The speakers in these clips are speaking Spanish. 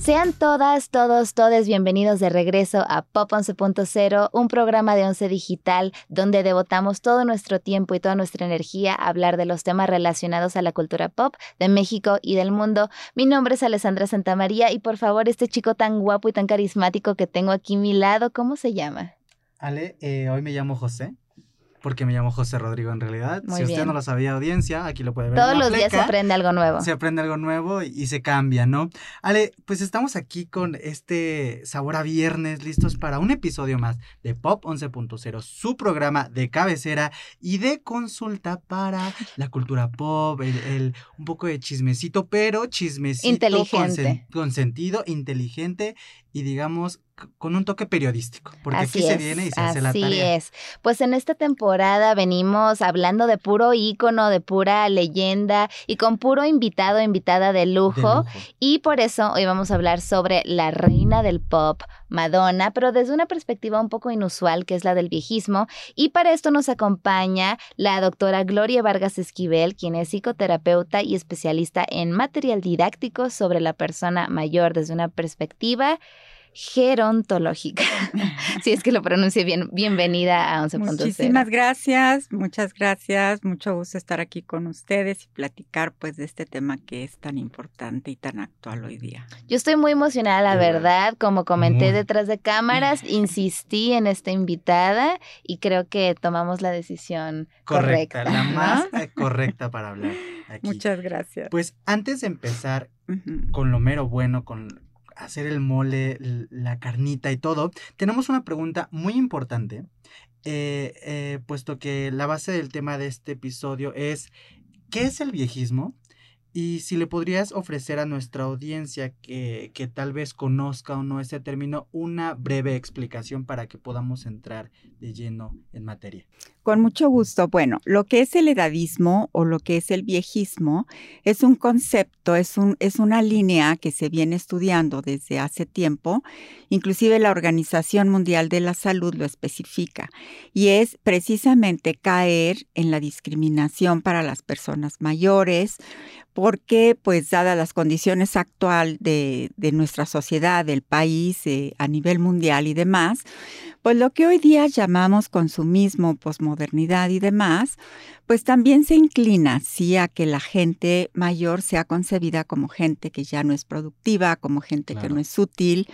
Sean todas, todos, todes bienvenidos de regreso a Pop 11.0, un programa de Once Digital donde devotamos todo nuestro tiempo y toda nuestra energía a hablar de los temas relacionados a la cultura pop de México y del mundo. Mi nombre es Alessandra Santamaría y por favor, este chico tan guapo y tan carismático que tengo aquí a mi lado, ¿cómo se llama? Ale, eh, hoy me llamo José porque me llamo José Rodrigo en realidad. Muy si usted no lo sabía, audiencia, aquí lo puede ver. Todos en la los días se aprende algo nuevo. Se aprende algo nuevo y, y se cambia, ¿no? Ale, pues estamos aquí con este sabor a viernes, listos para un episodio más de Pop 11.0, su programa de cabecera y de consulta para la cultura pop, el, el- un poco de chismecito, pero chismecito con, Inteligente. sen- con sentido, inteligente y digamos con un toque periodístico, porque Así aquí se viene y se hace la así tarea. es. Pues en esta temporada venimos hablando de puro ícono, de pura leyenda y con puro invitado, invitada de De lujo. lujo. Y por eso hoy vamos a hablar sobre la reina del pop, Madonna, pero desde una perspectiva un poco inusual, que es la del viejismo. Y para esto nos acompaña la doctora Gloria Vargas Esquivel, quien es psicoterapeuta y especialista en material didáctico sobre la persona mayor desde una perspectiva gerontológica. si es que lo pronuncie bien. Bienvenida a 11.0. Muchísimas gracias, muchas gracias, mucho gusto estar aquí con ustedes y platicar pues de este tema que es tan importante y tan actual hoy día. Yo estoy muy emocionada, la verdad. Como comenté detrás de cámaras, insistí en esta invitada y creo que tomamos la decisión correcta. Correcta, la ¿no? más eh, correcta para hablar aquí. Muchas gracias. Pues antes de empezar con lo mero bueno, con hacer el mole, la carnita y todo, tenemos una pregunta muy importante, eh, eh, puesto que la base del tema de este episodio es, ¿qué es el viejismo? Y si le podrías ofrecer a nuestra audiencia que, que tal vez conozca o no ese término, una breve explicación para que podamos entrar de lleno en materia. Con mucho gusto. Bueno, lo que es el edadismo o lo que es el viejismo es un concepto, es, un, es una línea que se viene estudiando desde hace tiempo. Inclusive la Organización Mundial de la Salud lo especifica. Y es precisamente caer en la discriminación para las personas mayores, porque pues dadas las condiciones actual de, de nuestra sociedad, del país, eh, a nivel mundial y demás, pues lo que hoy día llamamos consumismo, posmodernidad y demás, pues también se inclina, sí, a que la gente mayor sea concebida como gente que ya no es productiva, como gente que no es útil.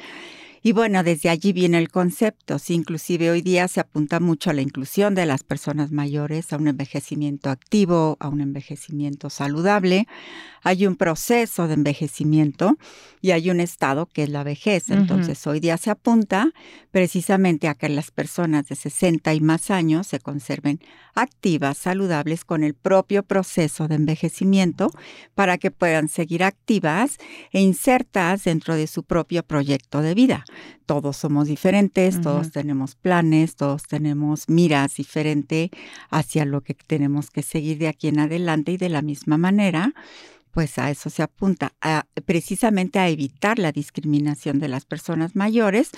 Y bueno, desde allí viene el concepto, sí, inclusive hoy día se apunta mucho a la inclusión de las personas mayores, a un envejecimiento activo, a un envejecimiento saludable. Hay un proceso de envejecimiento y hay un estado que es la vejez. Entonces, hoy día se apunta precisamente a que las personas de 60 y más años se conserven activas, saludables con el propio proceso de envejecimiento para que puedan seguir activas e insertas dentro de su propio proyecto de vida. Todos somos diferentes, todos tenemos planes, todos tenemos miras diferentes hacia lo que tenemos que seguir de aquí en adelante y de la misma manera pues a eso se apunta, a- precisamente a evitar la discriminación de las personas mayores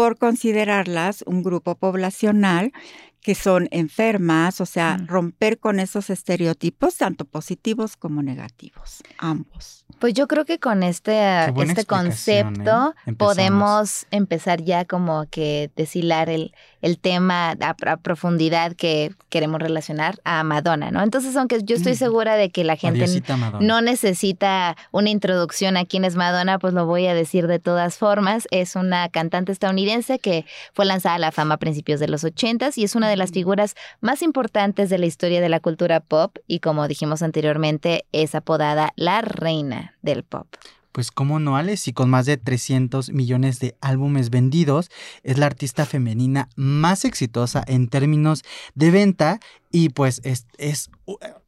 por considerarlas un grupo poblacional que son enfermas, o sea, Mm. romper con esos estereotipos, tanto positivos como negativos, ambos. Pues yo creo que con este, este ¿eh? concepto podemos empezar ya como que deshilar el, el tema a, a profundidad que queremos relacionar a Madonna, ¿no? Entonces, aunque yo estoy Mm. segura de que la gente no necesita una introducción a quién es Madonna, pues lo voy a decir de todas formas. Es una cantante estadounidense que fue lanzada a la fama a principios de los 80 y es una de las figuras más importantes de la historia de la cultura pop y como dijimos anteriormente, es apodada la reina del pop. Pues cómo no, Alex, y con más de 300 millones de álbumes vendidos, es la artista femenina más exitosa en términos de venta y pues es, es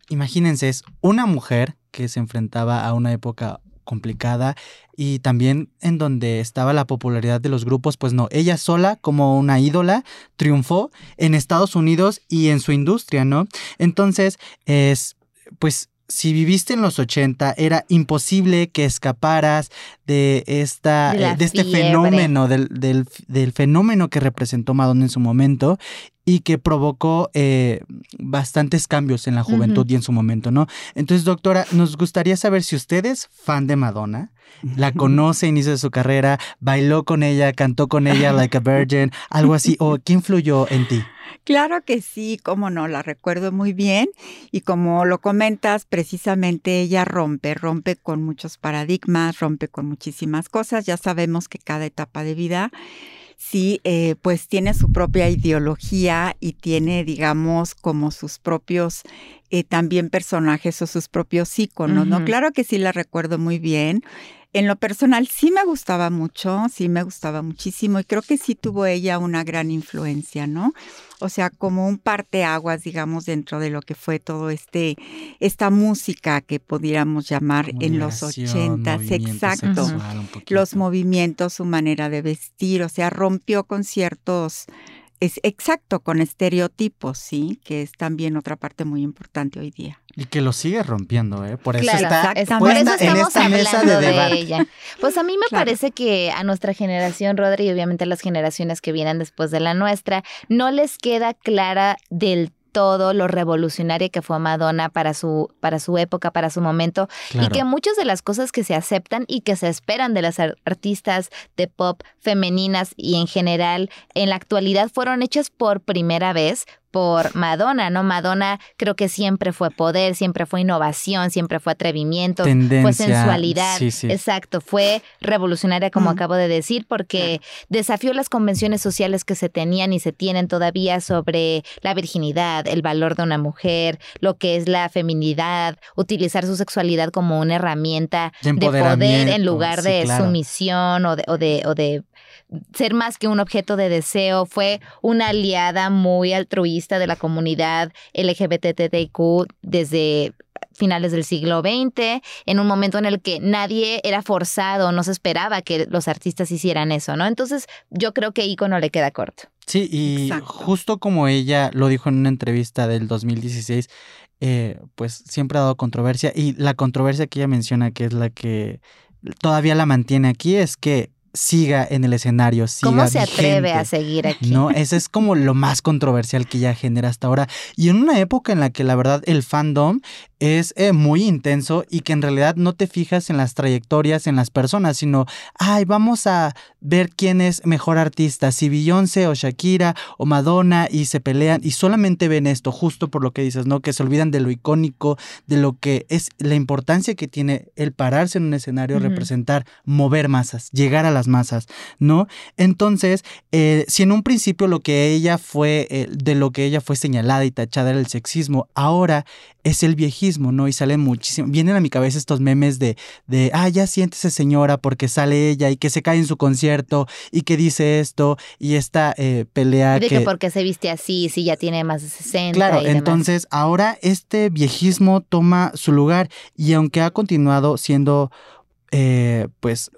imagínense, es una mujer que se enfrentaba a una época complicada y también en donde estaba la popularidad de los grupos, pues no, ella sola como una ídola triunfó en Estados Unidos y en su industria, ¿no? Entonces, es pues si viviste en los 80, era imposible que escaparas de, esta, De eh, de este fiebre. fenómeno, del, del- del fenómeno que representó Madonna en su momento y que provocó eh, bastantes cambios en la juventud y en su momento, ¿no? Entonces, doctora, nos gustaría saber si usted es fan de Madonna, la conoce a inicio de su carrera, bailó con ella, cantó con ella like a virgin, algo así, o qué influyó en ti. Claro que sí, cómo no, la recuerdo muy bien y como lo comentas, precisamente ella rompe, rompe con muchos paradigmas, rompe con muchísimas cosas, ya sabemos que cada etapa de vida sí, eh, pues tiene su propia ideología y tiene, digamos, como sus propios eh, también personajes o sus propios íconos, ¿no? Ujú. Claro que sí la recuerdo muy bien. En lo personal sí me gustaba mucho, sí me gustaba muchísimo y creo que sí tuvo ella una gran influencia, ¿no? O sea, como un parteaguas, digamos, dentro de lo que fue todo este, esta música que pudiéramos llamar en los ochentas, exacto. sexual. Los movimientos, su manera de vestir, o sea, rompió con ciertos, es exacto, con estereotipos, sí, que es también otra parte muy importante hoy día. Y que lo sigue rompiendo, ¿eh? Por eso Claro, está por eso en estamos esta mesa de hablando de, debate. ella. Pues a mí me Claro. parece que a nuestra generación, Rodri, y obviamente a las generaciones que vienen después de la nuestra, no les queda clara del todo lo revolucionaria que fue Madonna para su, para su época, para su momento, Claro. y que muchas de las cosas que se aceptan y que se esperan de las ar- artistas de pop femeninas y en general en la actualidad fueron hechas por primera vez por Madonna, ¿no? Madonna creo que siempre fue poder, siempre fue innovación, siempre fue atrevimiento, fue Tendencia, sensualidad. sí, sí. Exacto, fue revolucionaria como Mm. acabo de decir porque desafió las convenciones sociales que se tenían y se tienen todavía sobre la virginidad, el valor de una mujer, lo que es la feminidad, utilizar su sexualidad como una herramienta De de poder en lugar sí, de claro. sumisión o de, o de, o de ser más que un objeto de deseo. Fue una aliada muy altruista de la comunidad LGBTTIQ desde finales del siglo XX, en un momento en el que nadie era forzado, no se esperaba que los artistas hicieran eso, ¿no? Entonces, yo creo que Icono le queda corto. Sí, y Exacto. justo como ella lo dijo en una entrevista del 2016, eh, pues siempre ha dado controversia y la controversia que ella menciona que es la que todavía la mantiene aquí es que siga en el escenario, siga ¿Cómo se atreve vigente. a seguir aquí? No, ese es como lo más controversial que ella genera hasta ahora. Y en una época en la que la verdad el fandom es eh, muy intenso y que en realidad no te fijas en las trayectorias, en las personas, sino, ay, vamos a ver quién es mejor artista, si Beyoncé o Shakira o Madonna y se pelean y solamente ven esto, justo por lo que dices, ¿no? Que se olvidan de lo icónico, de lo que es la importancia que tiene el pararse en un escenario, representar, mover masas, llegar a las masas, ¿no? Entonces, eh, si en un principio lo que ella fue, eh, de lo que ella fue señalada y tachada era el sexismo, ahora es el viejismo, ¿no? Y salen muchísimo, vienen a mi cabeza estos memes de, de, ah, ya siéntese señora porque sale ella y que se cae en su concierto y que dice esto y esta eh, pelea de que... que por qué se viste así, si ya tiene más de 60 Claro, y demás. entonces ahora este viejismo toma su lugar y aunque ha continuado siendo eh, pues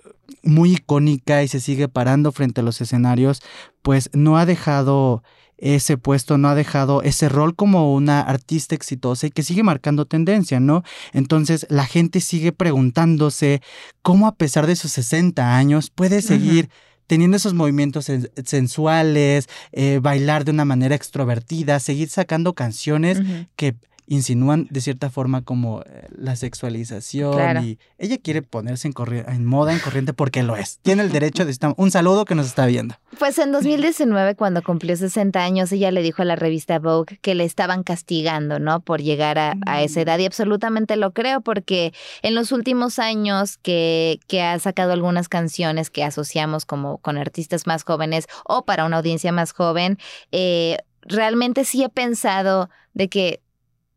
muy icónica y se sigue parando frente a los escenarios, pues no ha dejado ese puesto, no ha dejado ese rol como una artista exitosa y que sigue marcando tendencia, ¿no? Entonces la gente sigue preguntándose cómo a pesar de sus 60 años puede seguir teniendo esos movimientos sen- sensuales, eh, bailar de una manera extrovertida, seguir sacando canciones que insinúan de cierta forma como eh, la sexualización Claro. y ella quiere ponerse en, en moda, en corriente porque lo es. Tiene el derecho de estar... Un saludo que nos está viendo. Pues en 2019, cuando cumplió 60 años, ella le dijo a la revista Vogue que le estaban castigando, ¿no? Por llegar a, a esa Mm. edad. Y absolutamente lo creo, porque en los últimos años que, que ha sacado algunas canciones que asociamos como con artistas más jóvenes o para una audiencia más joven, eh, realmente sí he pensado de que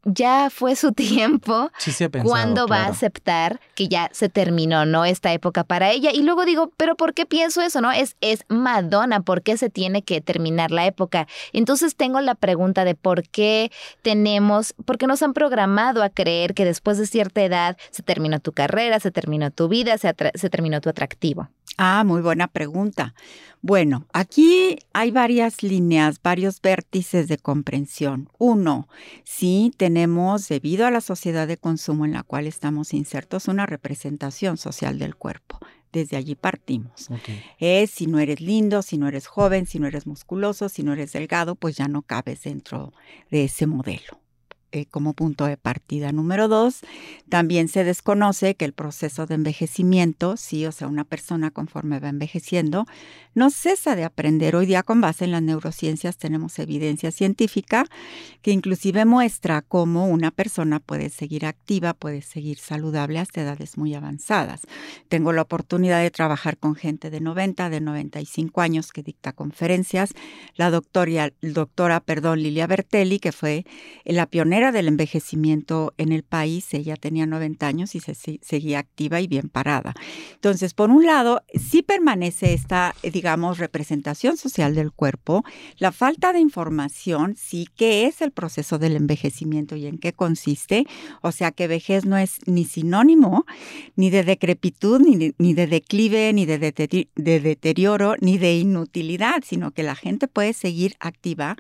ya fue su tiempo Sí, sí pensado, ¿Cuándo va a aceptar que ya se terminó, no? Esta época para ella. Y luego digo, ¿pero por qué pienso eso, no? Es, es Madonna, ¿por qué se tiene que terminar la época? Entonces tengo la pregunta de por qué tenemos, por qué nos han programado a creer que después de cierta edad se terminó tu carrera, se terminó tu vida, se terminó tu atractivo. Ah, muy buena pregunta. Bueno, aquí hay varias líneas, varios vértices de comprensión. Uno, sí tenemos, debido a la sociedad de consumo en la cual estamos insertos, una representación social del cuerpo. Desde allí partimos. Es si no eres lindo, si no eres joven, si no eres musculoso, si no eres delgado, pues ya no cabes dentro de ese modelo. Eh, como punto de partida. Número dos, también se desconoce que el proceso de envejecimiento, sí, o sea, una persona conforme va envejeciendo, no cesa de aprender. Hoy día con base en las neurociencias tenemos evidencia científica que inclusive muestra cómo una persona puede seguir activa, puede seguir saludable hasta edades muy avanzadas. Tengo la oportunidad de trabajar con gente de 90, de 95 años que dicta conferencias. La doctora, doctora perdón, Lilia Bertelli, que fue la pionera del envejecimiento en el país. Ella tenía 90 años y se, seguía activa y bien parada. Entonces, por un lado, sí permanece esta, eh, digamos, representación social del cuerpo, la falta de información, sí, qué es el proceso del envejecimiento y en qué consiste. O sea, que vejez no es ni sinónimo ni de decrepitud, ni, ni de declive, ni de, de deterioro, ni de inutilidad, sino que la gente puede seguir activa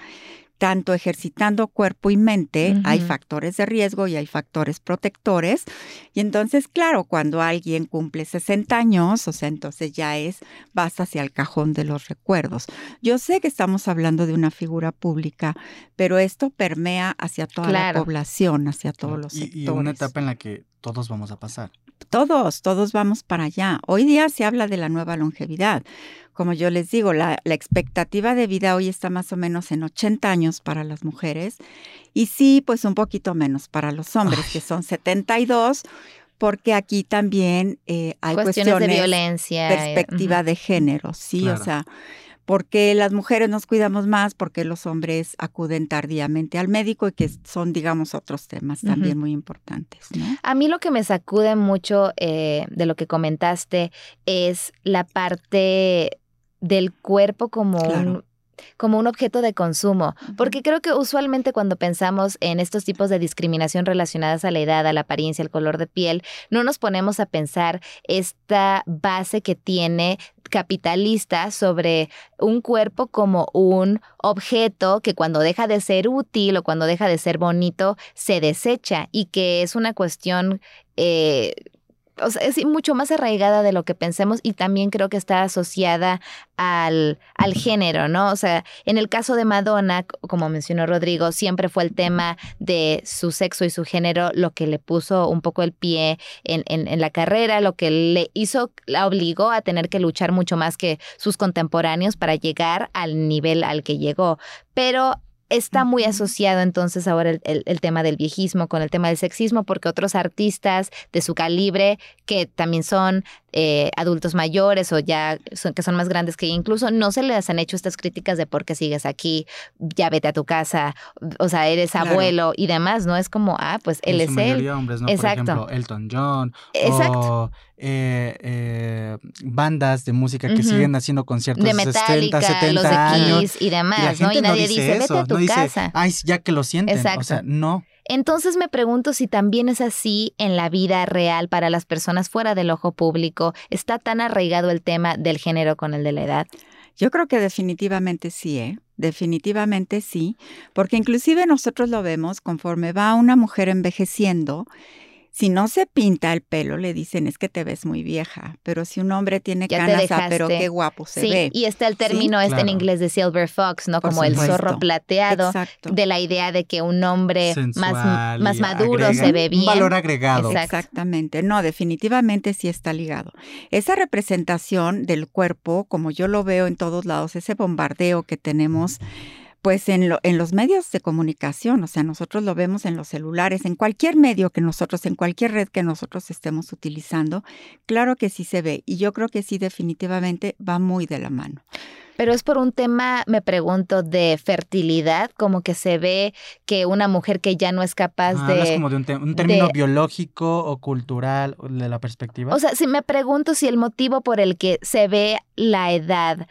tanto ejercitando cuerpo y mente, hay factores de riesgo y hay factores protectores. Y entonces, claro, cuando alguien cumple 60 años, o sea, entonces ya es, vas hacia el cajón de los recuerdos. Yo sé que estamos hablando de una figura pública, pero esto permea hacia toda la población, hacia todos los sectores. Y una etapa en la que todos vamos a pasar. Todos, todos vamos para allá. Hoy día se habla de la nueva longevidad. Como yo les digo, la, expectativa de vida hoy está más o menos en 80 años para las mujeres y sí, pues un poquito menos para los hombres, que son 72, porque aquí también eh, hay cuestiones, de violencia, perspectiva de género, sí, o sea, porque las mujeres nos cuidamos más, porque los hombres acuden tardíamente al médico y que son, digamos, otros temas también muy importantes. A mí lo que me sacude mucho eh, de lo que comentaste es la parte del cuerpo como un como un objeto de consumo, porque creo que usualmente cuando pensamos en estos tipos de discriminación relacionadas a la edad, a la apariencia, al color de piel, no nos ponemos a pensar esta base que tiene capitalista sobre un cuerpo como un objeto que cuando deja de ser útil o cuando deja de ser bonito se desecha y que es una cuestión eh, o sea, es mucho más arraigada de lo que pensemos y también creo que está asociada al, al género, ¿no? O sea, en el caso de Madonna, como mencionó Rodrigo, siempre fue el tema de su sexo y su género lo que le puso un poco el pie en, en, la carrera, lo que le hizo, la obligó a tener que luchar mucho más que sus contemporáneos para llegar al nivel al que llegó. Pero está muy asociado entonces ahora el, tema del viejismo con el tema del sexismo, porque otros artistas de su calibre, que también son eh, adultos mayores o ya son, que son más grandes que incluso, no se les han hecho estas críticas de por qué sigues aquí, ya vete a tu casa, o sea, eres abuelo y demás, ¿no? Es como, ah, pues él es él. Hombres, ¿no? Exacto. Por ejemplo, Elton John. Exacto. O, eh, eh, bandas de música que siguen haciendo conciertos de Metallica, 70 los de y demás, ¿no? Y nadie dice, vete a tu casa. Ay, ya que lo sienten. Exacto. O sea, no. Entonces me pregunto si también es así en la vida real para las personas fuera del ojo público. ¿Está tan arraigado el tema del género con el de la edad? Yo creo que definitivamente sí, ¿eh? Definitivamente sí, porque inclusive nosotros lo vemos conforme va una mujer envejeciendo si no se pinta el pelo, le dicen es que te ves muy vieja, pero si un hombre tiene canas, ah, pero qué guapo se sí, ve. Y está el término este en inglés de silver fox, ¿no? Como el zorro plateado, de la idea de que un hombre más, más maduro se ve bien. Un valor agregado. Exactamente. No, definitivamente sí está ligado. Esa representación del cuerpo, como yo lo veo en todos lados, ese bombardeo que tenemos pues en, en los medios de comunicación, o sea, nosotros lo vemos en los celulares, en cualquier medio que nosotros, en cualquier red que nosotros estemos utilizando, claro que sí se ve y yo creo que sí definitivamente va muy de la mano. Pero es por un tema, me pregunto, de fertilidad, como que se ve que una mujer que ya no es capaz ah, de... Es como de un, término biológico o cultural de la perspectiva. O sea, si me pregunto si el motivo por el que se ve la edad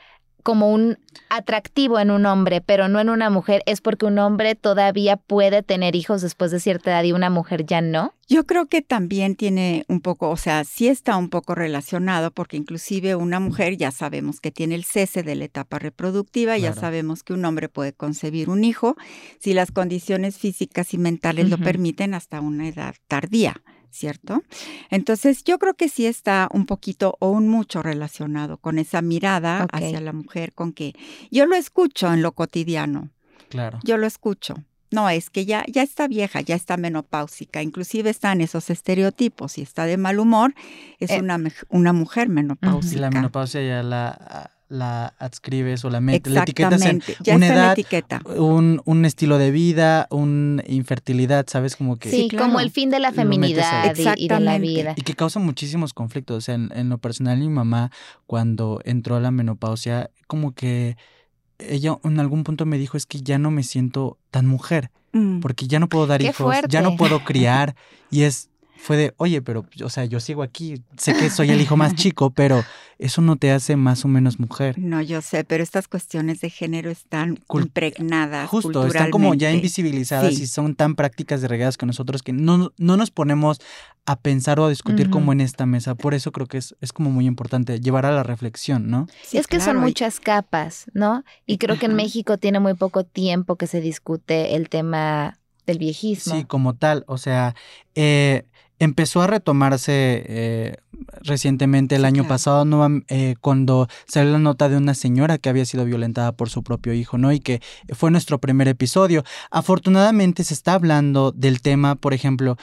como un atractivo en un hombre, pero no en una mujer, es porque un hombre todavía puede tener hijos después de cierta edad y una mujer ya no? Yo creo que también tiene un poco, o sea, sí está un poco relacionado porque inclusive una mujer ya sabemos que tiene el cese de la etapa reproductiva, ya sabemos que un hombre puede concebir un hijo si las condiciones físicas y mentales lo permiten hasta una edad tardía. ¿Cierto? Entonces yo creo que sí está un poquito o un mucho relacionado con esa mirada hacia la mujer, con que yo lo escucho en lo cotidiano. Claro. Yo lo escucho. No, es que ya, ya está vieja, ya está menopáusica, inclusive están esos estereotipos. Si está de mal humor, es eh, una, una mujer menopáusica. La menopausia ya la la adscribes o la, metes, la etiquetas en una edad, Un, un, estilo de vida, una infertilidad, ¿sabes? Como que... Sí, como el fin de la feminidad y, de la vida. Y que causa muchísimos conflictos. O sea, en, lo personal, mi mamá, cuando entró a la menopausia, como que ella en algún punto me dijo, es que ya no me siento tan mujer, mm. porque ya no puedo dar hijos, ya no puedo criar, y es fue de, oye, pero, o sea, yo sigo aquí, sé que soy el hijo más chico, pero eso no te hace más o menos mujer. No, yo sé, pero estas cuestiones de género están impregnadas. Justo, están como ya invisibilizadas y son tan prácticas de regadas que nosotros que no, no nos ponemos a pensar o a discutir como en esta mesa. Por eso creo que es, es como muy importante llevar a la reflexión, ¿no? Sí, es que son muchas capas, ¿no? Y creo que en México tiene muy poco tiempo que se discute el tema del viejismo. Sí, como tal. O sea, eh, empezó a retomarse eh, recientemente el año pasado no, eh, cuando salió la nota de una señora que había sido violentada por su propio hijo, ¿no? Y que fue nuestro primer episodio. Afortunadamente se está hablando del tema, por ejemplo,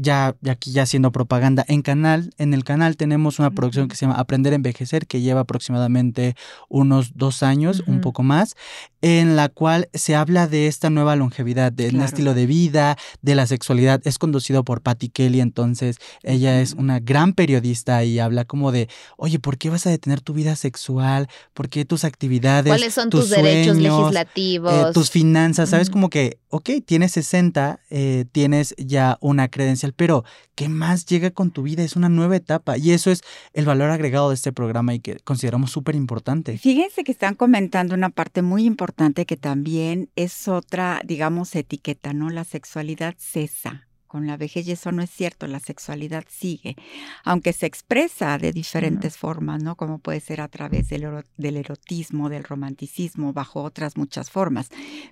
ya aquí ya haciendo propaganda en canal en el canal tenemos una producción que se llama Aprender a envejecer que lleva aproximadamente unos dos años un poco más en la cual se habla de esta nueva longevidad del estilo de vida de la sexualidad. Es conducido por Patty Kelly entonces ella es una gran periodista y habla como de oye por qué vas a detener tu vida sexual por qué tus actividades cuáles son tus, derechos legislativos eh, tus finanzas sabes como que ok tienes 60 eh, tienes ya una credencial pero ¿qué más llega con tu vida? Es una nueva etapa y eso es el valor agregado de este programa y que consideramos súper importante. Fíjense que están comentando una parte muy importante que también es otra, digamos, etiqueta, ¿no? La sexualidad cesa con la vejez y eso no es cierto, la sexualidad sigue, aunque se expresa de diferentes formas, ¿no? Como puede ser a través del, del, erotismo, del romanticismo, bajo otras muchas formas.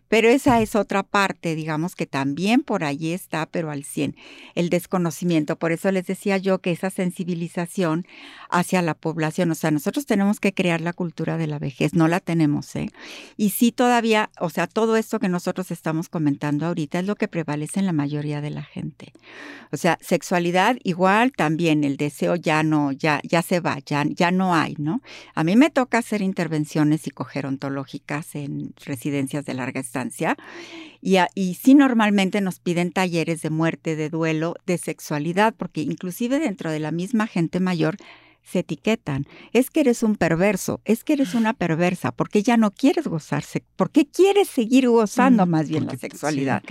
Pero esa es otra parte, digamos, que también por allí está, pero al 100, el desconocimiento. Por eso les decía yo que esa sensibilización hacia la población, o sea, nosotros tenemos que crear la cultura de la vejez, no la tenemos, ¿eh? Y sí todavía, o sea, todo esto que nosotros estamos comentando ahorita es lo que prevalece en la mayoría de la gente. O sea, sexualidad igual también el deseo ya no, ya, ya se va, ya, ya no hay, ¿no? A mí me toca hacer intervenciones psicogerontológicas en residencias de larga estancia y, y sí normalmente nos piden talleres de muerte, de duelo, de sexualidad, porque inclusive dentro de la misma gente mayor se etiquetan. Es que eres un perverso, es que eres una perversa, porque ya no quieres gozarse, porque quieres seguir gozando mm, más bien la sexualidad.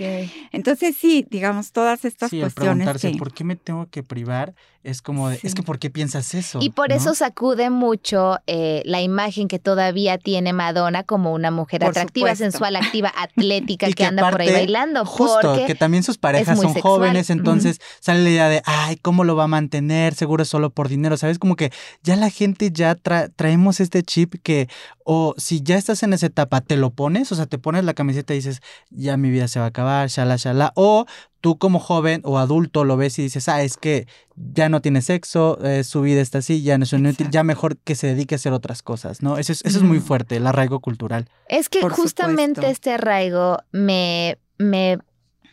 Entonces sí, digamos, todas estas sí, cuestiones. Preguntarse, ¿por qué me tengo que privar? Es como, es que ¿por qué piensas eso? Y por eso sacude mucho eh, la imagen que todavía tiene Madonna como una mujer atractiva, sensual, activa, atlética, que, anda por ahí bailando. Justo, que también sus parejas son jóvenes, entonces sale la idea de, ay, ¿cómo lo va a mantener? Seguro es solo por dinero, ¿sabes? Como que ya la gente ya traemos este chip que o si ya estás en esa etapa, te lo pones, o sea, te pones la camiseta y dices, ya mi vida se va a acabar, shala, shala, o tú como joven o adulto lo ves y dices, ah, es que ya no tiene sexo, eh, su vida está así, ya no es inútil, ya mejor que se dedique a hacer otras cosas, ¿no? Eso es, eso es muy fuerte, el arraigo cultural. Es que justamente este arraigo me, me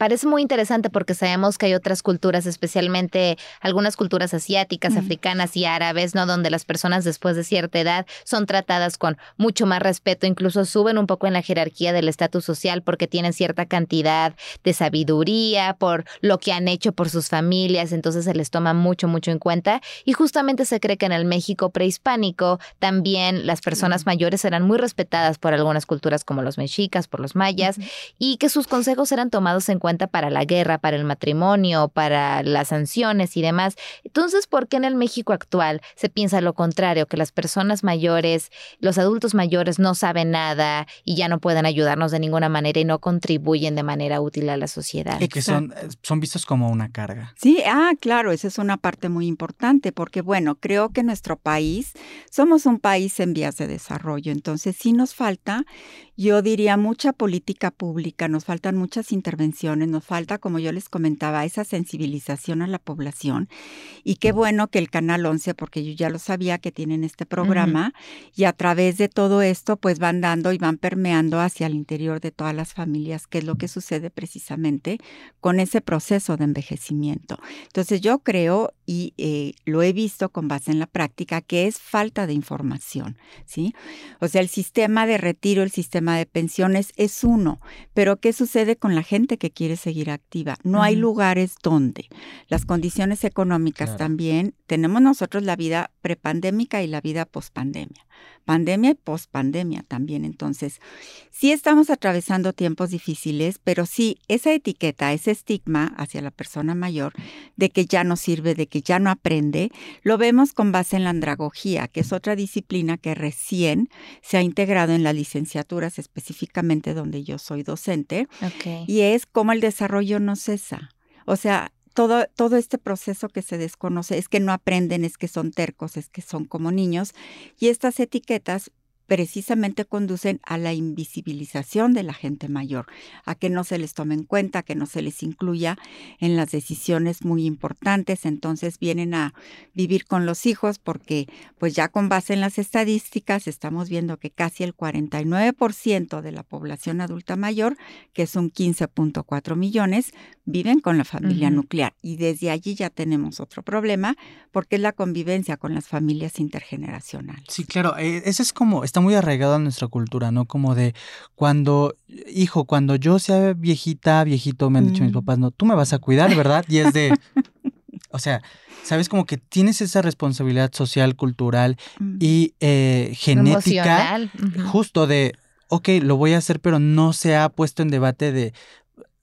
parece muy interesante porque sabemos que hay otras culturas, especialmente algunas culturas asiáticas, africanas y árabes, ¿no? Donde las personas después de cierta edad son tratadas con mucho más respeto, incluso suben un poco en la jerarquía del estatus social porque tienen cierta cantidad de sabiduría por lo que han hecho por sus familias, entonces se les toma mucho, mucho en cuenta. Y justamente se cree que en el México prehispánico también las personas mayores eran muy respetadas por algunas culturas como los mexicas, por los mayas, y que sus consejos eran tomados en cuenta cuenta para la guerra, para el matrimonio, para las sanciones y demás. Entonces, ¿por qué en el México actual se piensa lo contrario, que las personas mayores, los adultos mayores no saben nada y ya no pueden ayudarnos de ninguna manera y no contribuyen de manera útil a la sociedad? Y que son, eh, son vistos como una carga. Sí, ah, claro, esa es una parte muy importante porque, bueno, creo que nuestro país, somos un país en vías de desarrollo, entonces sí nos falta, yo diría, mucha política pública, nos faltan muchas intervenciones, nos falta, como yo les comentaba, esa sensibilización a la población. Y qué bueno que el Canal 11, porque yo ya lo sabía que tienen este programa, y a través de todo esto, pues van dando y van permeando hacia el interior de todas las familias, que es lo que sucede precisamente con ese proceso de envejecimiento. Entonces yo creo, y eh, lo he visto con base en la práctica, que es falta de información, ¿sí? O sea, el sistema de retiro, el sistema de pensiones es uno, pero ¿qué sucede con la gente que quiere seguir activa? No hay lugares donde. Las condiciones económicas también, tenemos nosotros la vida prepandémica y la vida pospandemia pandemia y pospandemia también. Entonces, sí estamos atravesando tiempos difíciles, pero sí esa etiqueta, ese estigma hacia la persona mayor de que ya no sirve, de que ya no aprende, lo vemos con base en la andragogía, que es otra disciplina que recién se ha integrado en las licenciaturas, específicamente donde yo soy docente, y es como el desarrollo no cesa. O sea, todo, todo este proceso que se desconoce es que no aprenden, es que son tercos, es que son como niños. Y estas etiquetas precisamente conducen a la invisibilización de la gente mayor, a que no se les tome en cuenta, que no se les incluya en las decisiones muy importantes. Entonces vienen a vivir con los hijos porque pues ya con base en las estadísticas estamos viendo que casi el 49% de la población adulta mayor, que son 15.4 millones, viven con la familia nuclear. Y desde allí ya tenemos otro problema porque es la convivencia con las familias intergeneracionales. Sí, claro, eh, ese es como, muy arraigado a nuestra cultura, ¿no? Como de cuando, hijo, cuando yo sea viejita, viejito, me han dicho mis mm. papás, no, tú me vas a cuidar, ¿verdad? Y es de, o sea, sabes como que tienes esa responsabilidad social, cultural mm. y eh, genética, justo de, ok, lo voy a hacer, pero no se ha puesto en debate de,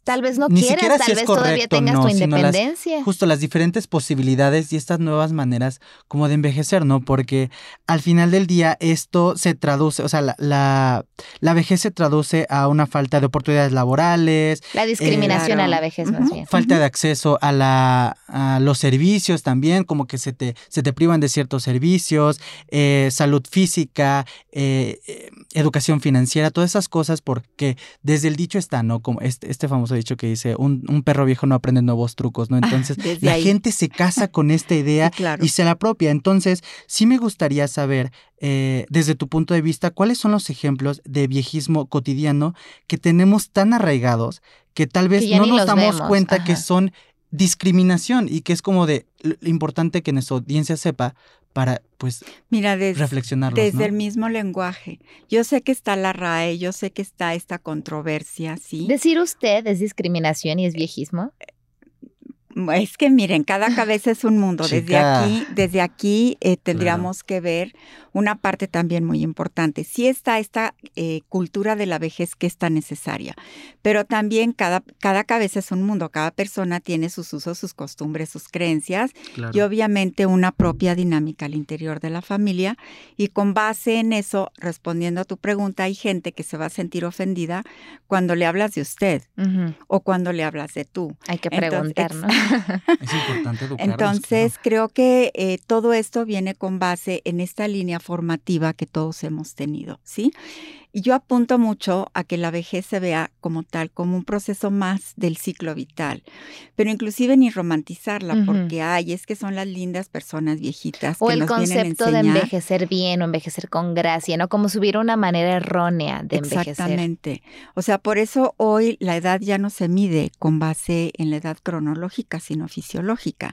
Tal vez no quieras, tal vez todavía tengas tu independencia. justo las diferentes posibilidades y estas nuevas maneras como de envejecer, ¿no? Porque al final del día esto se traduce, o sea, la, la, vejez se traduce a una falta de oportunidades laborales. La discriminación a la vejez, más bien. Falta de acceso a, la, a los servicios también, como que se te, se te privan de ciertos servicios, eh, salud física, eh, eh, educación financiera, todas esas cosas, porque desde el dicho está, ¿no? Como este, este famoso dicho que dice, un, perro viejo no aprende nuevos trucos, ¿no? Ah, Entonces, la gente se casa con esta idea y se la apropia. Entonces, sí me gustaría saber, eh, desde tu punto de vista, cuáles son los ejemplos de viejismo cotidiano que tenemos tan arraigados que tal vez no nos damos cuenta que son discriminación y que es como de importante que nuestra audiencia sepa para pues Mira, reflexionar desde el mismo lenguaje. Yo sé que está la RAE, yo sé que está esta controversia, ¿sí? Decir usted es discriminación y es viejismo. Es que miren, cada cabeza es un mundo. Desde aquí, desde aquí eh, tendríamos que ver una parte también muy importante. Sí está esta eh, cultura de la vejez que es tan necesaria, pero también cada, cada cabeza es un mundo, cada persona tiene sus usos, sus costumbres, sus creencias y obviamente una propia dinámica al interior de la familia. Y con base en eso, respondiendo a tu pregunta, hay gente que se va a sentir ofendida cuando le hablas de usted o cuando le hablas de tú. Hay que preguntar, ¿no? es importante Entonces, creo que eh, todo esto viene con base en esta línea formativa que todos hemos tenido, ¿sí? Y yo apunto mucho a que la vejez se vea como tal, como un proceso más del ciclo vital, pero inclusive ni romantizarla, porque ay, es que son las lindas personas viejitas. O el concepto de envejecer bien o envejecer con gracia, ¿no? Como si hubiera una manera errónea de envejecer. Exactamente. O sea, por eso hoy la edad ya no se mide con base en la edad cronológica, sino fisiológica.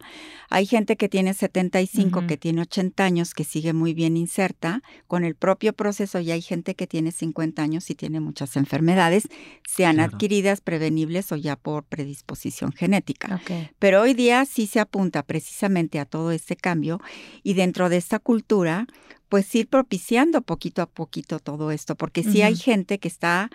Hay gente que tiene 75, que tiene 80 años, que sigue muy bien inserta con el propio proceso y hay gente que tiene 50 años y tiene muchas enfermedades, sean adquiridas, prevenibles o ya por predisposición genética. Pero hoy día sí se apunta precisamente a todo este cambio y dentro de esta cultura, pues ir propiciando poquito a poquito todo esto, porque sí hay gente que está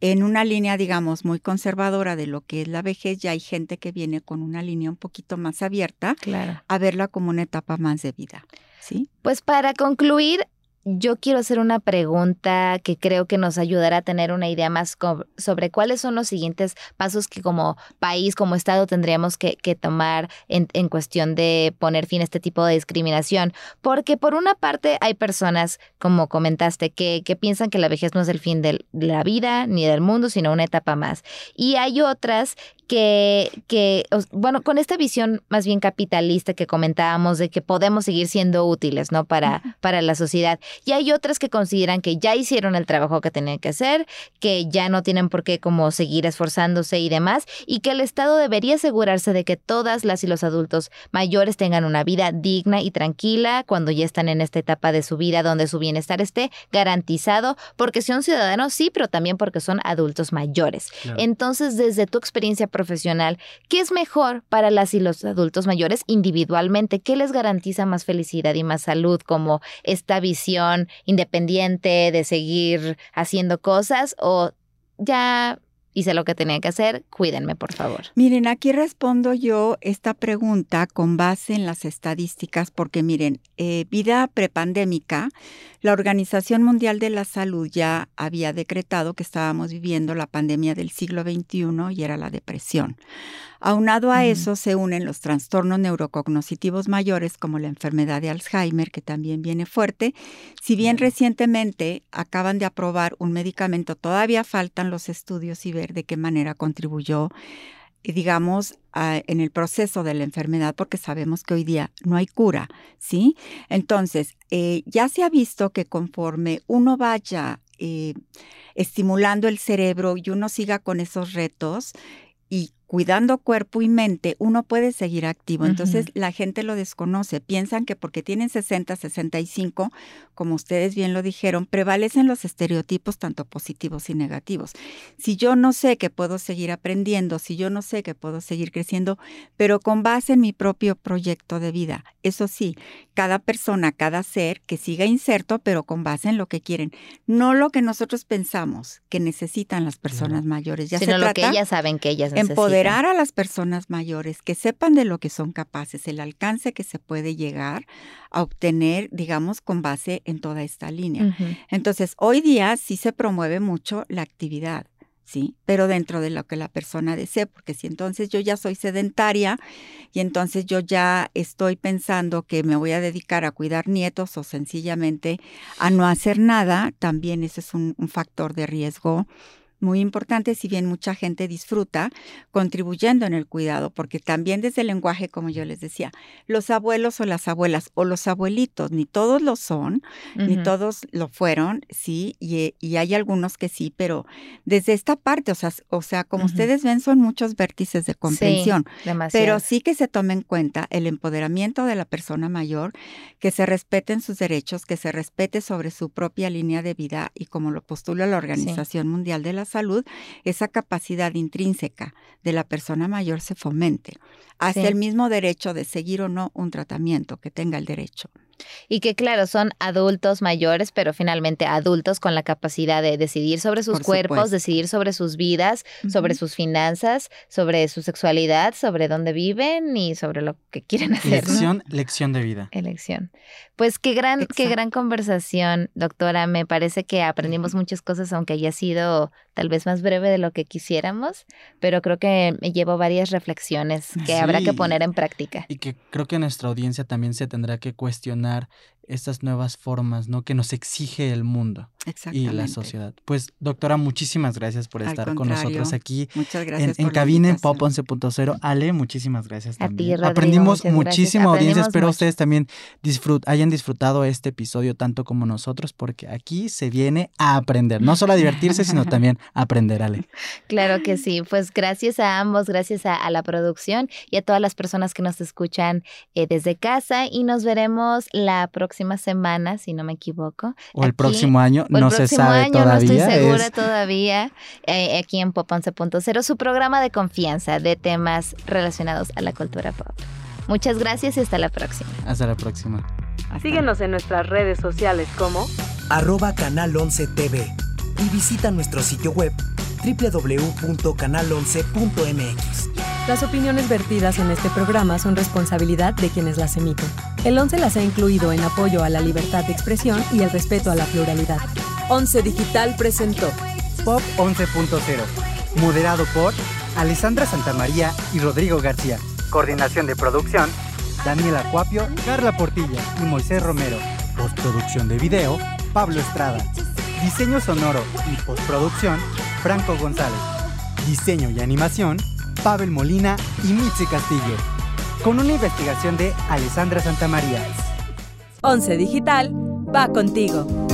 en una línea, digamos, muy conservadora de lo que es la vejez, ya hay gente que viene con una línea un poquito más abierta Claro. a verla como una etapa más de vida. ¿Sí? Pues para concluir, yo quiero hacer una pregunta que creo que nos ayudará a tener una idea más sobre cuáles son los siguientes pasos que como país, como Estado tendríamos que, tomar en, en cuestión de poner fin a este tipo de discriminación. Porque por una parte hay personas, como comentaste, que, que piensan que la vejez no es el fin de la vida ni del mundo, sino una etapa más. Y hay otras que, que, bueno, con esta visión más bien capitalista que comentábamos de que podemos seguir siendo útiles, ¿no? Para, para la sociedad. Y hay otras que consideran que ya hicieron el trabajo que tenían que hacer, que ya no tienen por qué como seguir esforzándose y demás, y que el Estado debería asegurarse de que todas las y los adultos mayores tengan una vida digna y tranquila cuando ya están en esta etapa de su vida donde su bienestar esté garantizado, porque son ciudadanos, sí, pero también porque son adultos mayores. Claro. Entonces, desde tu experiencia profesional, ¿qué es mejor para las y los adultos mayores individualmente? ¿Qué les garantiza más felicidad y más salud como esta visión independiente de seguir haciendo cosas o ya hice lo que tenía que hacer, cuídenme, por favor? Miren, aquí respondo yo esta pregunta con base en las estadísticas, porque miren, eh, vida prepandémica, la Organización Mundial de la Salud ya había decretado que estábamos viviendo la pandemia del siglo XXI y era la depresión. Aunado a eso se unen los trastornos neurocognitivos mayores como la enfermedad de Alzheimer, que también viene fuerte. Si bien recientemente acaban de aprobar un medicamento, todavía faltan los estudios y ver de qué manera contribuyó digamos, a- en el proceso de la enfermedad, porque sabemos que hoy día no hay cura, ¿sí? Entonces, eh, ya se ha visto que conforme uno vaya eh, estimulando el cerebro y uno siga con esos retos y cuidando cuerpo y mente, uno puede seguir activo. Entonces, la gente lo desconoce. Piensan que porque tienen 60, 65, como ustedes bien lo dijeron, prevalecen los estereotipos tanto positivos y negativos. Si yo no sé que puedo seguir aprendiendo, si yo no sé que puedo seguir creciendo, pero con base en mi propio proyecto de vida. Eso sí, cada persona, cada ser que siga inserto, pero con base en lo que quieren, no lo que nosotros pensamos que necesitan las personas mayores. Ya Sino se lo trata que ellas saben que ellas necesitan. Empoderar a las personas mayores, que sepan de lo que son capaces, el alcance que se puede llegar a obtener, digamos, con base en toda esta línea. Entonces, hoy día sí se promueve mucho la actividad, ¿sí? Pero dentro de lo que la persona desee, porque si entonces yo ya soy sedentaria y entonces yo ya estoy pensando que me voy a dedicar a cuidar nietos o sencillamente a no hacer nada, también ese es un, un factor de riesgo muy importante, si bien mucha gente disfruta contribuyendo en el cuidado, porque también desde el lenguaje, como yo les decía, los abuelos o las abuelas o los abuelitos, ni todos lo son, ni todos lo fueron, sí, y, y hay algunos que sí, pero desde esta parte, o sea, o sea como ustedes ven, son muchos vértices de comprensión. Pero sí que se tome en cuenta el empoderamiento de la persona mayor, que se respeten sus derechos, que se respete sobre su propia línea de vida y como lo postula la Organización Mundial de la Salud, esa capacidad intrínseca de la persona mayor se fomente, hacia Sí. el mismo derecho de seguir o no un tratamiento, que tenga el derecho. Y que claro, son adultos mayores, pero finalmente adultos con la capacidad de decidir sobre sus Por cuerpos, supuesto. decidir sobre sus vidas, sobre sus finanzas, sobre su sexualidad, sobre dónde viven y sobre lo que quieren hacer. ¿no? Lección, de vida. Elección. Pues qué gran, qué gran conversación, doctora. Me parece que aprendimos muchas cosas, aunque haya sido tal vez más breve de lo que quisiéramos, pero creo que me llevo varias reflexiones que habrá que poner en práctica. Y que creo que nuestra audiencia también se tendrá que cuestionar ganar estas nuevas formas, ¿no? Que nos exige el mundo y la sociedad. Pues, doctora, muchísimas gracias por estar con nosotros aquí Muchas en, gracias. en la cabina en. Pop 11.0. Ale, muchísimas gracias A ti, también. Rodrigo, Aprendimos muchísimo, audiencia. Aprendimos Espero mucho. ustedes también disfrut hayan disfrutado este episodio tanto como nosotros, porque aquí se viene a aprender. No solo a divertirse, sino también a aprender, Ale. Claro que sí, pues gracias a ambos, gracias a, a la producción y a todas las personas que nos escuchan eh, desde casa y nos veremos la próxima semana, si no me equivoco. O el próximo año, o el no se próximo sabe año, todavía. no estoy segura es- todavía, eh, aquí en Pop 11.0, su programa de confianza de temas relacionados a la cultura pop. Muchas gracias y hasta la próxima. Hasta la próxima. Hasta Síguenos en nuestras redes sociales como arroba canal 11 TV y visita nuestro sitio web www.canal11.mx. Las opiniones vertidas en este programa son responsabilidad de quienes las emiten. El 11 las ha incluido en apoyo a la libertad de expresión y el respeto a la pluralidad. 11 Digital presentó Pop 11.0, moderado por Alessandra Santamaría y Rodrigo García. Coordinación de producción, Daniela Cuapio, Carla Portilla y Moisés Romero. Postproducción de video, Pablo Estrada. Diseño sonoro y postproducción, Franco González. Diseño y animación, Pavel Molina y Mitzi Castillo. Con una investigación de Alessandra Santamaría. 11 Digital va contigo.